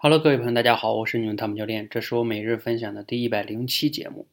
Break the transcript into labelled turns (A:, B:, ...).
A: Hello，各位朋友，大家好，我是你们汤姆教练，这是我每日分享的第一百零七节目。